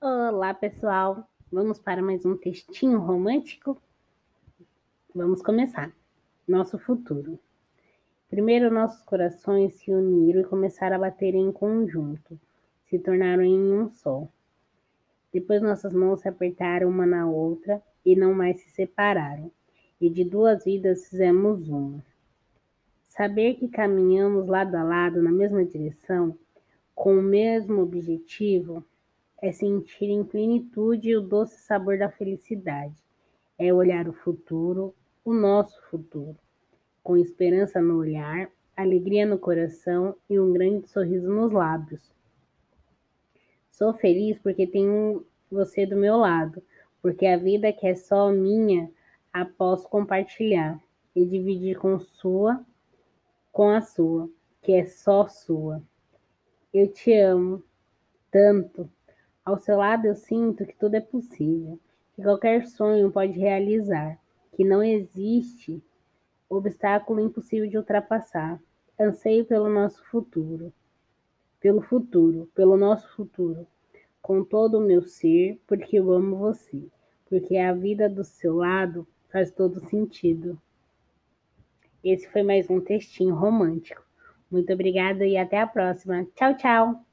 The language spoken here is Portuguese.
Olá, pessoal! Vamos para mais um textinho romântico? Vamos começar. Nosso futuro. Primeiro, nossos corações se uniram e começaram a bater em conjunto, se tornaram em um só. Depois, nossas mãos se apertaram uma na outra e não mais se separaram, e de duas vidas fizemos uma. Saber que caminhamos lado a lado na mesma direção, com o mesmo objetivo, é sentir em plenitude o doce sabor da felicidade. É olhar o futuro, o nosso futuro, com esperança no olhar, alegria no coração e um grande sorriso nos lábios. Sou feliz porque tenho você do meu lado, porque a vida que é só minha a posso compartilhar e dividir com sua, com a sua, que é só sua. Eu te amo tanto ao seu lado eu sinto que tudo é possível, que qualquer sonho pode realizar, que não existe obstáculo impossível de ultrapassar. Anseio pelo nosso futuro, pelo futuro, pelo nosso futuro, com todo o meu ser, porque eu amo você, porque a vida do seu lado faz todo sentido. Esse foi mais um textinho romântico. Muito obrigada e até a próxima. Tchau, tchau!